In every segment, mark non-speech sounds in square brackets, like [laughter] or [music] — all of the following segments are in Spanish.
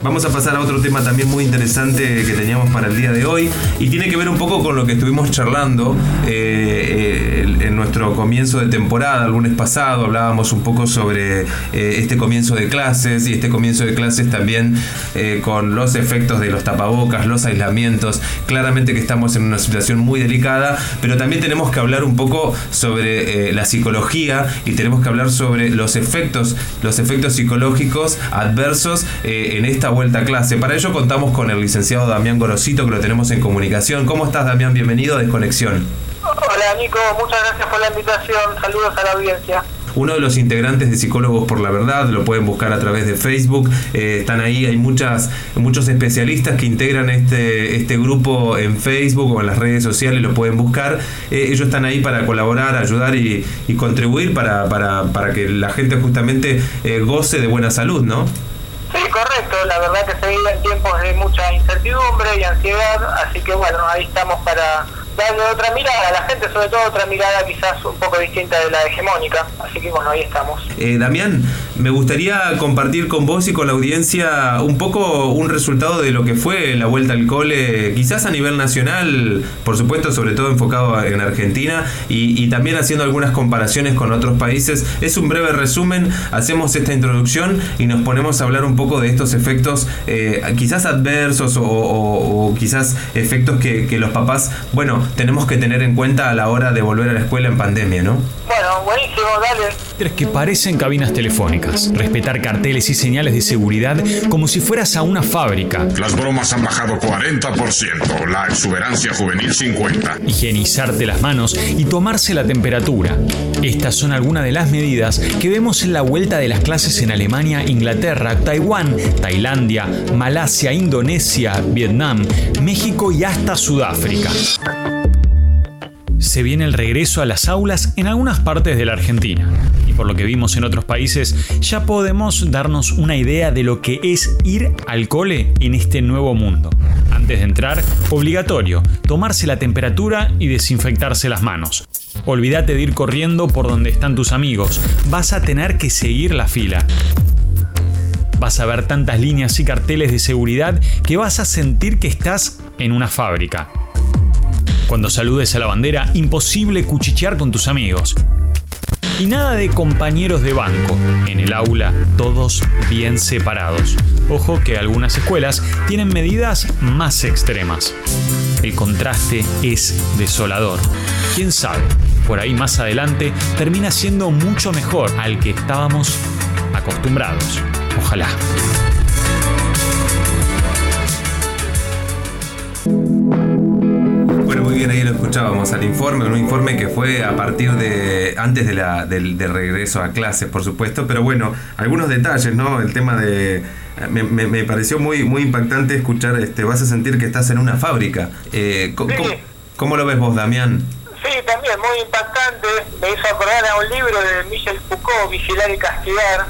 Vamos a pasar a otro tema también muy interesante que teníamos para el día de hoy y tiene que ver un poco con lo que estuvimos charlando eh, eh, en nuestro comienzo de temporada, el lunes pasado, hablábamos un poco sobre eh, este comienzo de clases y este comienzo de clases también con los efectos de los tapabocas, los aislamientos, claramente que estamos en una situación muy delicada, pero también tenemos que hablar un poco sobre la psicología y tenemos que hablar sobre los efectos, los efectos psicológicos adversos en esta vuelta a clase. Para ello contamos con el licenciado Damián Gorosito, que lo tenemos en comunicación. ¿Cómo estás, Damián? Bienvenido a Desconexión. Hola, Nico. Muchas gracias por la invitación. Saludos a la audiencia uno de los integrantes de Psicólogos por la Verdad, lo pueden buscar a través de Facebook, eh, están ahí, hay muchas, muchos especialistas que integran este, este grupo en Facebook o en las redes sociales, lo pueden buscar, eh, ellos están ahí para colaborar, ayudar y, contribuir para, para, para, que la gente justamente eh, goce de buena salud, ¿no? Sí, correcto. La verdad que se viven tiempos de mucha incertidumbre y ansiedad, así que bueno, ahí estamos para darle otra mirada a la gente, sobre todo otra mirada quizás un poco distinta de la hegemónica. Así que bueno, ahí estamos. Eh, Damián, me gustaría compartir con vos y con la audiencia un poco un resultado de lo que fue la vuelta al cole, quizás a nivel nacional, por supuesto, sobre todo enfocado en Argentina y, también haciendo algunas comparaciones con otros países. Es un breve resumen, hacemos esta introducción y nos ponemos a hablar un poco de estos efectos eh, quizás adversos o, quizás efectos que, que los papás, bueno, tenemos que tener en cuenta a la hora de volver a la escuela en pandemia, ¿no? Bueno, buenísimo, dale. Tres que parecen cabinas telefónicas. Respetar carteles y señales de seguridad como si fueras a una fábrica. Las bromas han bajado 40%, la exuberancia juvenil 50%. Higienizarte las manos y tomarse la temperatura. Estas son algunas de las medidas que vemos en la vuelta de las clases en Alemania, Inglaterra, Taiwán, Tailandia, Malasia, Indonesia, Vietnam, México y hasta Sudáfrica se viene el regreso a las aulas en algunas partes de la Argentina. Y por lo que vimos en otros países, ya podemos darnos una idea de lo que es ir al cole en este nuevo mundo. Antes de entrar, obligatorio, tomarse la temperatura y desinfectarse las manos. Olvídate de ir corriendo por donde están tus amigos, vas a tener que seguir la fila. Vas a ver tantas líneas y carteles de seguridad que vas a sentir que estás en una fábrica. Cuando saludes a la bandera, imposible cuchichear con tus amigos. Y nada de compañeros de banco. En el aula, todos bien separados. Ojo que algunas escuelas tienen medidas más extremas. El contraste es desolador. ¿Quién sabe? Por ahí más adelante termina siendo mucho mejor al que estábamos acostumbrados. Ojalá. Escuchábamos al informe, un informe que fue a partir de antes de la, del, regreso a clases, por supuesto, pero bueno, algunos detalles, ¿no? El tema de... Me, me, pareció muy, muy impactante escuchar, este, vas a sentir que estás en una fábrica. Eh, ¿cómo, lo ves vos, Damián? Sí, también muy impactante. Me hizo acordar a un libro de Michel Foucault, Vigilar y Castigar,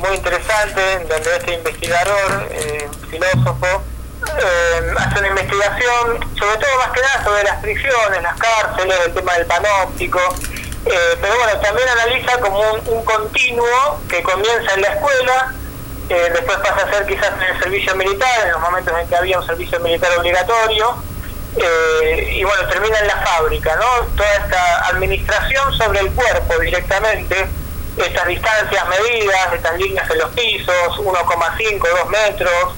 muy interesante, donde este investigador, eh, filósofo, eh, hace una investigación, sobre todo más que nada sobre las prisiones, las cárceles, el tema del panóptico, eh, pero bueno, también analiza como un, continuo que comienza en la escuela, eh, después pasa a ser quizás en el servicio militar, en los momentos en que había un servicio militar obligatorio, eh, y bueno, termina en la fábrica, ¿no? Toda esta administración sobre el cuerpo directamente, estas distancias medidas, estas líneas en los pisos, 1,5, 2 metros,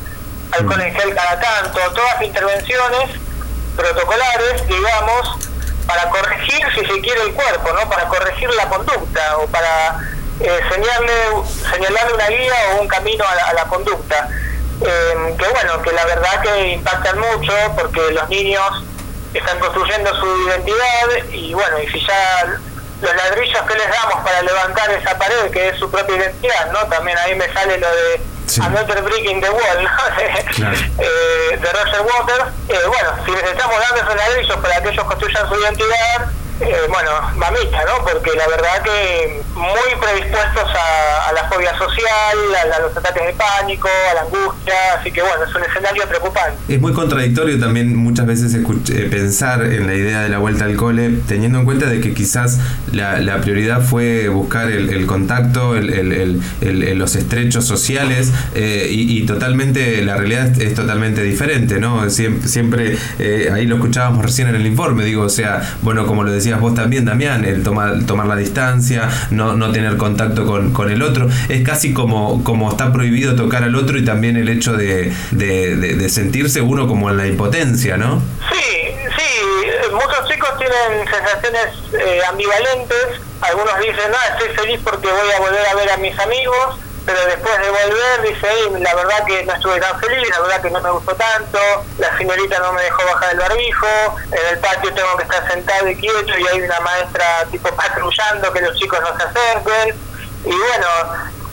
alcohol en gel cada tanto, todas intervenciones protocolares, digamos, para corregir, si se quiere, el cuerpo, ¿no? Para corregir la conducta o para eh, señalarle, señalarle una guía o un camino a la, conducta. Em, que bueno, que la verdad que impactan mucho porque los niños están construyendo su identidad y bueno, y si ya los ladrillos que les damos para levantar esa pared, que es su propia identidad, ¿no? También ahí me sale lo de Another Brick in the Wall, [laughs] eh, de Roger Waters. Eh, bueno, si les estamos dando esos ladrillos para que ellos construyan su identidad, eh, bueno, mamita, ¿no? Porque la verdad que muy predispuestos a, la fobia social, a, los ataques de pánico, a la angustia, así que bueno, es un escenario preocupante. Es muy contradictorio también muchas veces eh, pensar en la idea de la vuelta al cole, teniendo en cuenta de que quizás la, la prioridad fue buscar el, contacto, el, los estrechos sociales eh, y, totalmente la realidad es, totalmente diferente, ¿no? Siempre, siempre eh, ahí lo escuchábamos recién en el informe, digo, o sea, bueno, como lo vos también, Damián, el tomar, tomar la distancia, no, no tener contacto con, con el otro, es casi como, como está prohibido tocar al otro y también el hecho de, de, sentirse uno como en la impotencia, ¿no? Sí, sí, muchos chicos tienen sensaciones eh, ambivalentes, algunos dicen, no, estoy feliz porque voy a volver a ver a mis amigos, pero después de volver dice, la verdad que no estuve tan feliz, la verdad que no me gustó tanto, la señorita no me dejó bajar el barbijo, en el patio tengo que estar sentado y quieto y hay una maestra tipo patrullando que los chicos no se acerquen. Y bueno,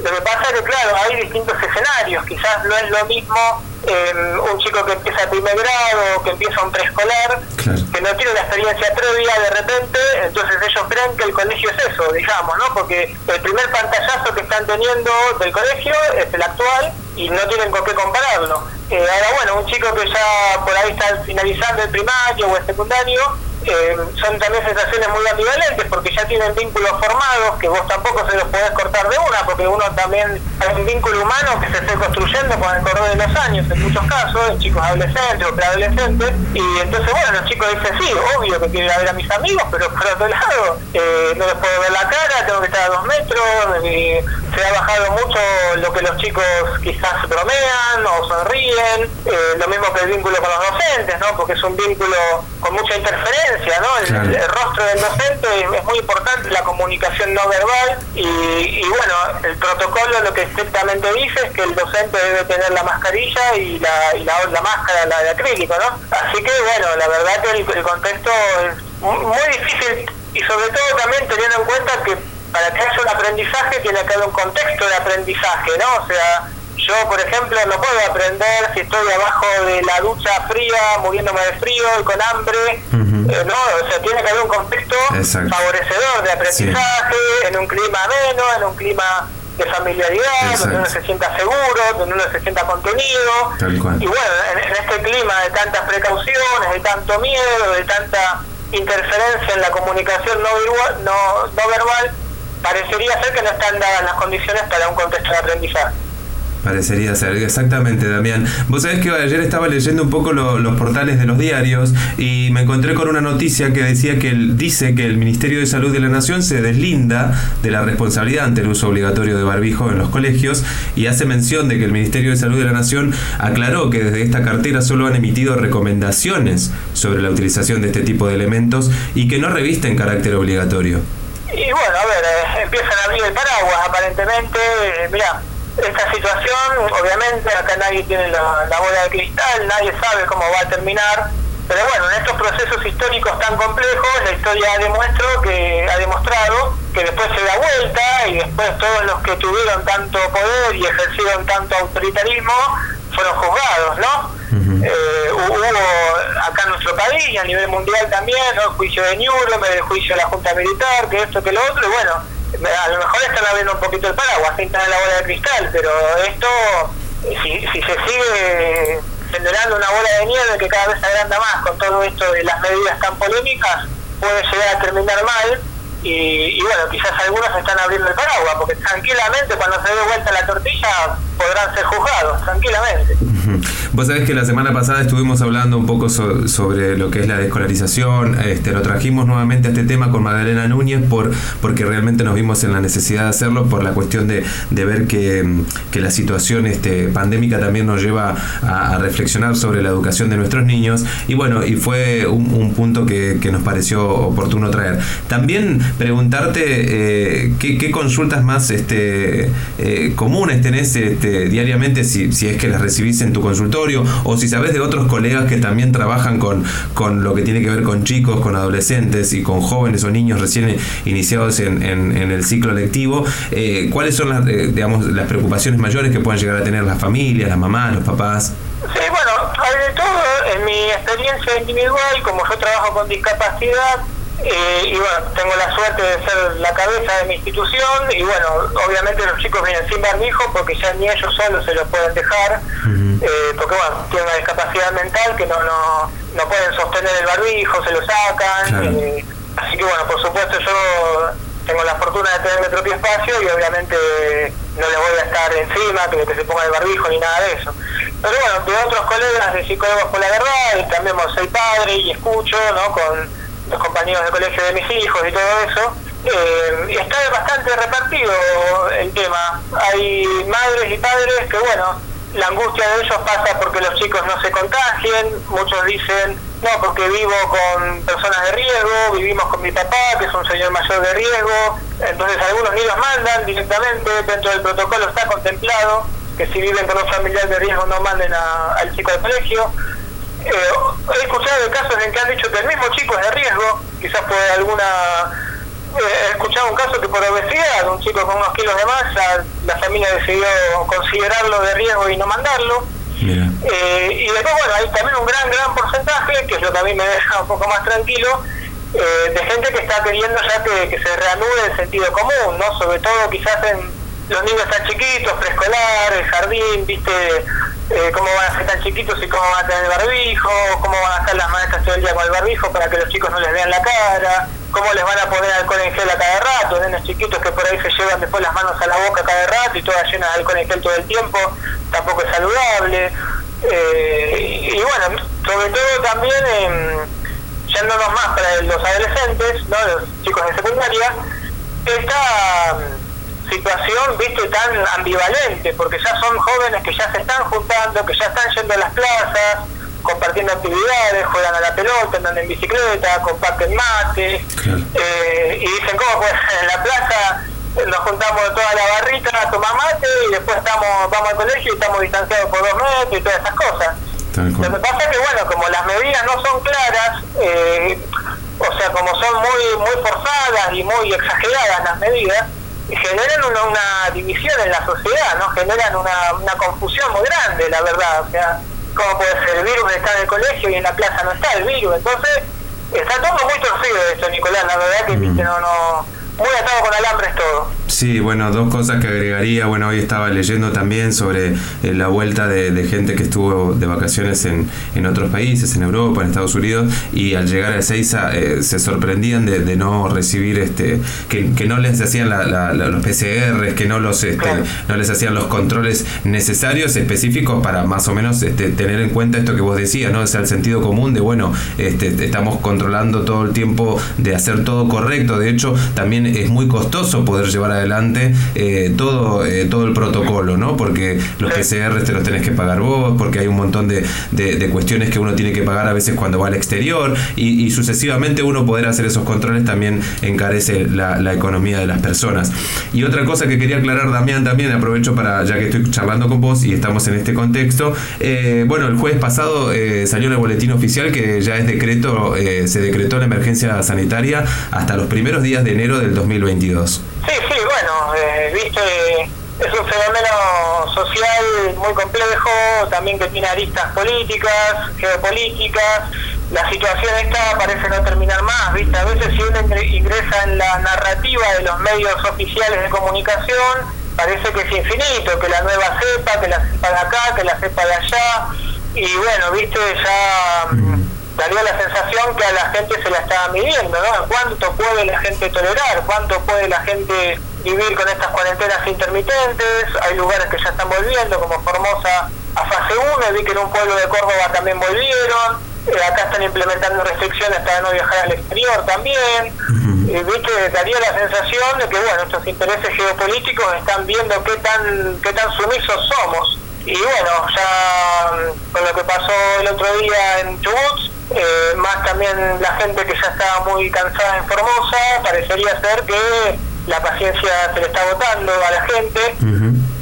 lo que pasa es que, claro, hay distintos escenarios. Quizás no es lo mismo em, un chico que empieza primer grado, que empieza un preescolar, que no tiene una experiencia previa de repente, entonces ellos creen que el colegio es eso, digamos, ¿no? Porque el primer pantallazo que están teniendo del colegio es el actual y no tienen con qué compararlo. Eh, ahora, bueno, un chico que ya por ahí está finalizando el primario o el secundario, eh, son también sensaciones muy ambivalentes porque ya tienen vínculos formados que vos tampoco se los podés cortar de una porque uno también hay un vínculo humano que se esté construyendo con el correr de los años en muchos casos, en chicos adolescentes o preadolescentes y entonces bueno, los chicos dicen sí, obvio que quiero ir a ver a mis amigos pero por otro lado eh, no les puedo ver la cara, tengo que estar a dos metros se ha bajado mucho lo que los chicos quizás bromean o sonríen, eh, lo mismo que el vínculo con los docentes, ¿no? porque es un vínculo con mucha interferencia ¿no? El, rostro del docente es, muy importante, la comunicación no verbal y, bueno, el protocolo lo que estrictamente dice es que el docente debe tener la mascarilla y la, y la, máscara, la de acrílico, ¿no? Así que bueno, la verdad que el, contexto es muy, difícil y sobre todo también teniendo en cuenta que para que haya un aprendizaje tiene que haber un contexto de aprendizaje, ¿no? O sea, yo, por ejemplo, no puedo aprender si estoy abajo de la ducha fría, muriéndome de frío y con hambre. Eh, no, o sea, tiene que haber un contexto favorecedor de aprendizaje, en un clima ameno, en un clima de familiaridad, donde uno se sienta seguro, donde uno se sienta contenido. Y bueno, en, este clima de tantas precauciones, de tanto miedo, de tanta interferencia en la comunicación no, no, no verbal, parecería ser que no están dadas las condiciones para un contexto de aprendizaje. Parecería ser, exactamente, Damián. Vos sabés que ayer estaba leyendo un poco los portales de los diarios y me encontré con una noticia que decía que dice que el Ministerio de Salud de la Nación se deslinda de la responsabilidad ante el uso obligatorio de barbijo en los colegios y hace mención de que el Ministerio de Salud de la Nación aclaró que desde esta cartera solo han emitido recomendaciones sobre la utilización de este tipo de elementos y que no revisten carácter obligatorio. Y bueno, a ver, eh, empiezan a abrir el paraguas aparentemente, eh, mira esta situación, obviamente, acá nadie tiene la, bola de cristal, nadie sabe cómo va a terminar, pero bueno, en estos procesos históricos tan complejos, la historia demuestra que, ha demostrado que después se da vuelta y después todos los que tuvieron tanto poder y ejercieron tanto autoritarismo fueron juzgados, ¿no? Eh, hubo acá en nuestro país y a nivel mundial también. El juicio de Nuremberg, el juicio de la Junta Militar, que esto, que lo otro, y bueno, a lo mejor están abriendo un poquito el paraguas, pintan la bola de cristal, pero esto, si, si se sigue generando una bola de nieve que cada vez se agranda más con todo esto de las medidas tan polémicas, puede llegar a terminar mal. Y, y bueno, quizás algunos están abriendo el paraguas, porque tranquilamente cuando se dé vuelta la tortilla podrán ser juzgados, tranquilamente. Vos sabés que la semana pasada estuvimos hablando un poco sobre lo que es la descolarización, este, lo trajimos nuevamente a este tema con Magdalena Núñez por, porque realmente nos vimos en la necesidad de hacerlo por la cuestión de, de ver que, que, la situación este, pandémica también nos lleva a, reflexionar sobre la educación de nuestros niños y bueno, y fue un, punto que, que, nos pareció oportuno traer. También preguntarte eh, ¿qué, consultas más este, eh, comunes tenés este, diariamente si, si es que las recibís en tu consultorio o si sabes de otros colegas que también trabajan con, con lo que tiene que ver con chicos, con adolescentes y con jóvenes o niños recién iniciados en, en, el ciclo lectivo, eh, ¿cuáles son las, eh, digamos, las preocupaciones mayores que pueden llegar a tener las familias, las mamás, los papás? Sí, bueno, de todo. En mi experiencia individual, como yo trabajo con discapacidad, eh, y bueno, tengo la suerte de ser la cabeza de mi institución y bueno, obviamente los chicos vienen sin barbijo porque ya ni ellos solos se los pueden dejar. Eh, bueno, tienen una discapacidad mental que no, no, no pueden sostener el barbijo, se lo sacan. Eh, así que bueno, por supuesto yo tengo la fortuna de tener mi propio espacio y obviamente no le voy a estar encima, que, que se ponga el barbijo ni nada de eso. Pero bueno, de otros colegas de psicólogos por la verdad, y también soy padre y escucho, ¿no? Con los compañeros de colegio de mis hijos y todo eso, eh, está bastante repartido el tema. Hay madres y padres que, bueno, la angustia de ellos pasa porque los chicos no se contagien, muchos dicen, no, porque vivo con personas de riesgo, vivimos con mi papá, que es un señor mayor de riesgo, entonces algunos ni los mandan directamente, dentro del protocolo está contemplado que si viven con un familiar de riesgo no manden al chico al colegio. Eh, he escuchado casos en que han dicho que el mismo chico es de riesgo, quizás por alguna he escuchado un caso que por obesidad, un chico con unos kilos de masa, la familia decidió considerarlo de riesgo y no mandarlo. Eh, y después, bueno, hay también un gran, gran porcentaje, que es lo que a mí me deja un poco más tranquilo, eh, de gente que está queriendo ya que, que, se reanude el sentido común, ¿no? Sobre todo quizás en los niños tan chiquitos, preescolar, el jardín, ¿viste? Eh, cómo van a ser tan chiquitos y cómo van a tener barbijo, cómo van a estar las maestras todo el día con el barbijo para que los chicos no les vean la cara, cómo les van a poner alcohol en gel a cada rato, nenes chiquitos que por ahí se llevan después las manos a la boca cada rato y todas llenas de alcohol en gel todo el tiempo, tampoco es saludable. Eh, y, bueno, sobre todo también, eh, yéndonos más para los adolescentes, ¿no? los chicos de secundaria, esta situación, viste, tan ambivalente, porque ya son jóvenes que ya se están juntando, que ya están yendo a las plazas, compartiendo actividades, juegan a la pelota, andan en bicicleta, comparten mate, eh, y dicen, ¿cómo pues [laughs] en la plaza nos juntamos toda la barrita a tomar mate y después estamos vamos al colegio y estamos distanciados por dos metros y todas esas cosas? Lo que pasa es que, bueno, como las medidas no son claras, eh, o sea, como son muy, muy forzadas y muy exageradas las medidas, generan una, una, división en la sociedad, ¿no? Generan una, una confusión muy grande, la verdad. O sea, ¿cómo puede ser? El virus está en el colegio y en la plaza no está el virus. Entonces, está todo muy torcido esto, Nicolás. La verdad que, mm. no, no, muy atado con alambres todo. Sí, bueno, dos cosas que agregaría. Bueno, hoy estaba leyendo también sobre eh, la vuelta de, gente que estuvo de vacaciones en, en, otros países, en Europa, en Estados Unidos, y al llegar a Ezeiza eh, se sorprendían de, no recibir, este que, que no les hacían la, los PCRs, que no, los, este, no les hacían los controles necesarios, específicos, para más o menos este, tener en cuenta esto que vos decías, ¿no? Es el sentido común de, bueno, este, estamos controlando todo el tiempo de hacer todo correcto. De hecho, también es muy costoso poder llevar adelante eh, todo, eh, todo el protocolo, ¿no? Porque los PCR te los tenés que pagar vos, porque hay un montón de, de, cuestiones que uno tiene que pagar a veces cuando va al exterior y, sucesivamente uno poder hacer esos controles también encarece la, la, economía de las personas. Y otra cosa que quería aclarar, Damián, también aprovecho para, ya que estoy charlando con vos y estamos en este contexto, eh, bueno, el jueves pasado salió en el boletín oficial que ya es decreto, se decretó la emergencia sanitaria hasta los primeros días de enero del 2022. Sí, sí, bueno, eh, viste, es un fenómeno social muy complejo, también que tiene aristas políticas, geopolíticas. La situación esta parece no terminar más, ¿viste? A veces si uno ingresa en la narrativa de los medios oficiales de comunicación, parece que es infinito, que la nueva cepa, que la cepa de acá, que la cepa de allá. Y bueno, ¿viste? Ya... Daría la sensación que a la gente se la estaba midiendo, ¿no? ¿Cuánto puede la gente tolerar? ¿Cuánto puede la gente vivir con estas cuarentenas intermitentes? Hay lugares que ya están volviendo, como Formosa a fase 1, vi que en un pueblo de Córdoba también volvieron, eh, acá están implementando restricciones para no viajar al exterior también, vi que daría la sensación de que, bueno, estos intereses geopolíticos están viendo qué tan, qué tan sumisos somos. Y bueno, ya mm, con lo que pasó el otro día en Chubut, eh, más también la gente que ya estaba muy cansada en Formosa, parecería ser que la paciencia se le está agotando a la gente.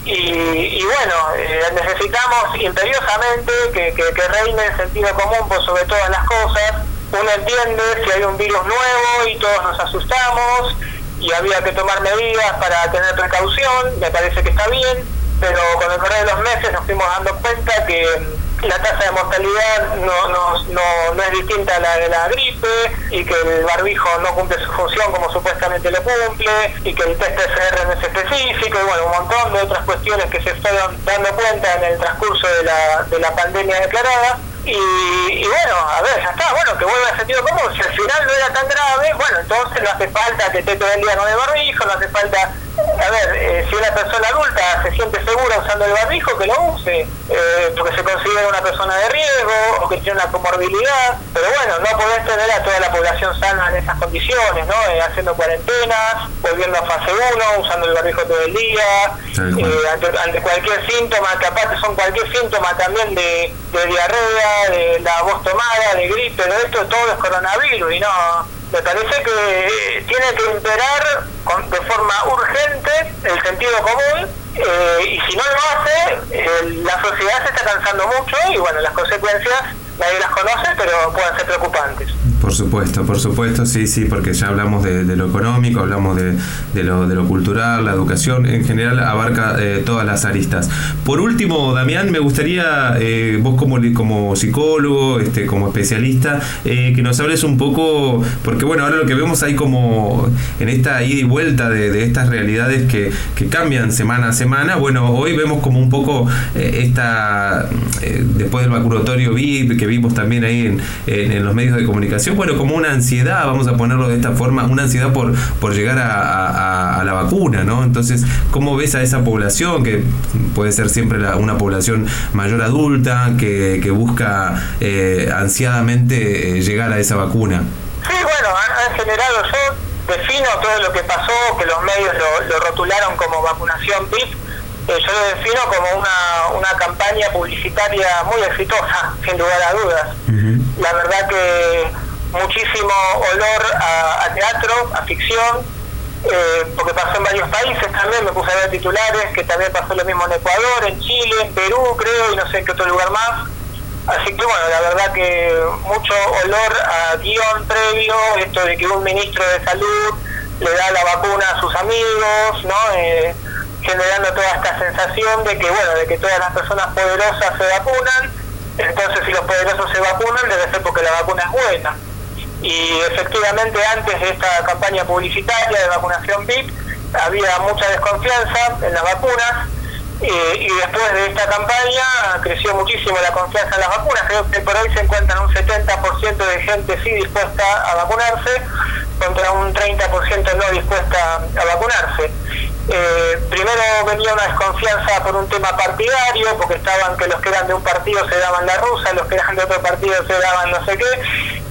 y, bueno, eh, necesitamos imperiosamente que, que, reine el sentido común por sobre todas las cosas. Uno entiende si hay un virus nuevo y todos nos asustamos y había que tomar medidas para tener precaución, me parece que está bien, pero con el correr de los meses nos fuimos dando cuenta que la tasa de mortalidad no, no, no, no, es distinta a la de la gripe y que el barbijo no cumple su función como supuestamente lo cumple y que el test PCR no es específico y bueno, un montón de otras cuestiones que se fueron dando cuenta en el transcurso de la, de la pandemia declarada. Y, y, bueno, a ver, ya está, bueno, que vuelva a sentido común. Si al final no era tan grave, bueno, entonces no hace falta que esté todo el día con el barbijo, no hace falta a ver, eh, si una persona adulta se siente segura usando el barbijo, que lo use, eh, porque se considera una persona de riesgo o que tiene una comorbilidad, pero bueno, no podés tener a toda la población sana en esas condiciones, ¿no? Eh, haciendo cuarentenas, volviendo a fase 1, usando el barbijo todo el día, ante, cualquier síntoma, que aparte son cualquier síntoma también de, de diarrea, de la voz tomada, de gripe, de esto, todo es coronavirus y no me parece que tiene que imperar de forma urgente el sentido común eh, y si no lo hace, eh, la sociedad se está cansando mucho y bueno, las consecuencias nadie las conoce, pero pueden ser preocupantes. Por supuesto, por supuesto, sí, sí, porque ya hablamos de, lo económico, hablamos de, de, lo, cultural, la educación, en general abarca eh, todas las aristas. Por último, Damián, me gustaría, eh, vos como, como psicólogo, este, como especialista, eh, que nos hables un poco, porque bueno, ahora lo que vemos hay como en esta ida y vuelta de, estas realidades que, que, cambian semana a semana, bueno, hoy vemos como un poco esta, después del vacunatorio VIP, que vimos también ahí en, en los medios de comunicación, bueno, como una ansiedad, vamos a ponerlo de esta forma, una ansiedad por, por llegar a, la vacuna, ¿no? Entonces, ¿cómo ves a esa población, que puede ser siempre una población mayor adulta, que, busca eh, ansiadamente eh, llegar a esa vacuna? Sí, bueno, han generado, yo defino todo lo que pasó, que los medios lo, rotularon como vacunación PIP, eh, yo lo defino como una, una campaña publicitaria muy exitosa, sin lugar a dudas. La verdad que muchísimo olor a, teatro, a ficción, eh, porque pasó en varios países también, me puse a ver titulares, que también pasó lo mismo en Ecuador, en Chile, en Perú, creo, y no sé qué otro lugar más. Así que bueno, la verdad que mucho olor a guion previo, esto de que un ministro de salud le da la vacuna a sus amigos, ¿no? Eh, generando toda esta sensación de que bueno, de que todas las personas poderosas se vacunan, entonces si los poderosos se vacunan debe ser porque la vacuna es buena y efectivamente antes de esta campaña publicitaria de vacunación VIP había mucha desconfianza en las vacunas eh, y después de esta campaña creció muchísimo la confianza en las vacunas. Creo que por hoy se encuentran un 70% de gente sí dispuesta a vacunarse contra un 30% no dispuesta a vacunarse. Eh, primero venía una desconfianza por un tema partidario, porque estaban que los que eran de un partido se daban la rusa, los que eran de otro partido se daban no sé qué,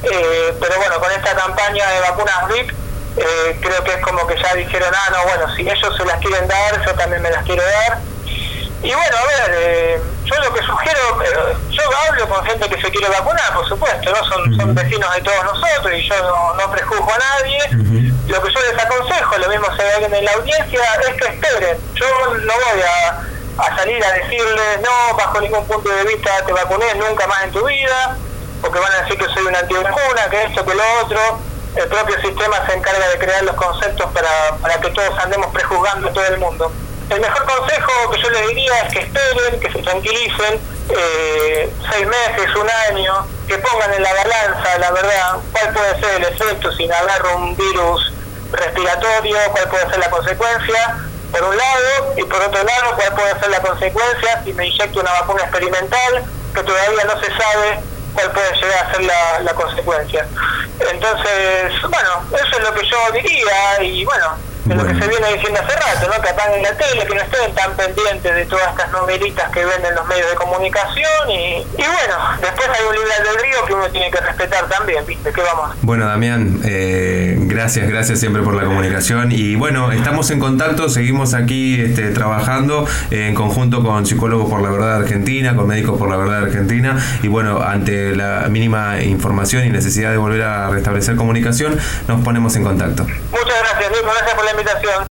eh, pero bueno, con esta campaña de vacunas VIP, eh, creo que es como que ya dijeron, ah, no, bueno, si ellos se las quieren dar, yo también me las quiero dar. Y bueno, a ver, yo lo que sugiero, yo hablo con gente que se quiere vacunar, por supuesto, ¿no? Son, son vecinos de todos nosotros y yo no, no prejuzgo a nadie lo que yo les aconsejo, lo mismo se ve en la audiencia, es que esperen. Yo no voy a, salir a decirles, no, bajo ningún punto de vista te vacuné nunca más en tu vida, porque van a decir que soy una antivacuna, que esto, que lo otro. El propio sistema se encarga de crear los conceptos para, para que todos andemos prejuzgando a todo el mundo. El mejor consejo que yo les diría es que esperen, que se tranquilicen, eh, seis meses, un año, que pongan en la balanza, la verdad, cuál puede ser el efecto sin agarro un virus respiratorio, cuál puede ser la consecuencia, por un lado, y por otro lado, cuál puede ser la consecuencia si me inyecto una vacuna experimental, que todavía no se sabe cuál puede llegar a ser la, la consecuencia. Entonces, bueno, eso es lo que yo diría, y bueno, de lo que se viene diciendo hace rato, ¿no? que apaguen la tele, que no estén tan pendientes de todas estas novelitas que venden los medios de comunicación y, y bueno, después hay un libre río que uno tiene que respetar también, ¿viste? ¿Qué vamos? Bueno, Damián, eh, gracias, gracias siempre por la comunicación y bueno, estamos en contacto, seguimos aquí este, trabajando en conjunto con Psicólogos por la Verdad Argentina, con Médicos por la Verdad Argentina y bueno, ante la mínima información y necesidad de volver a restablecer comunicación, nos ponemos en contacto. Muchas gracias, Luis, gracias por la invitación.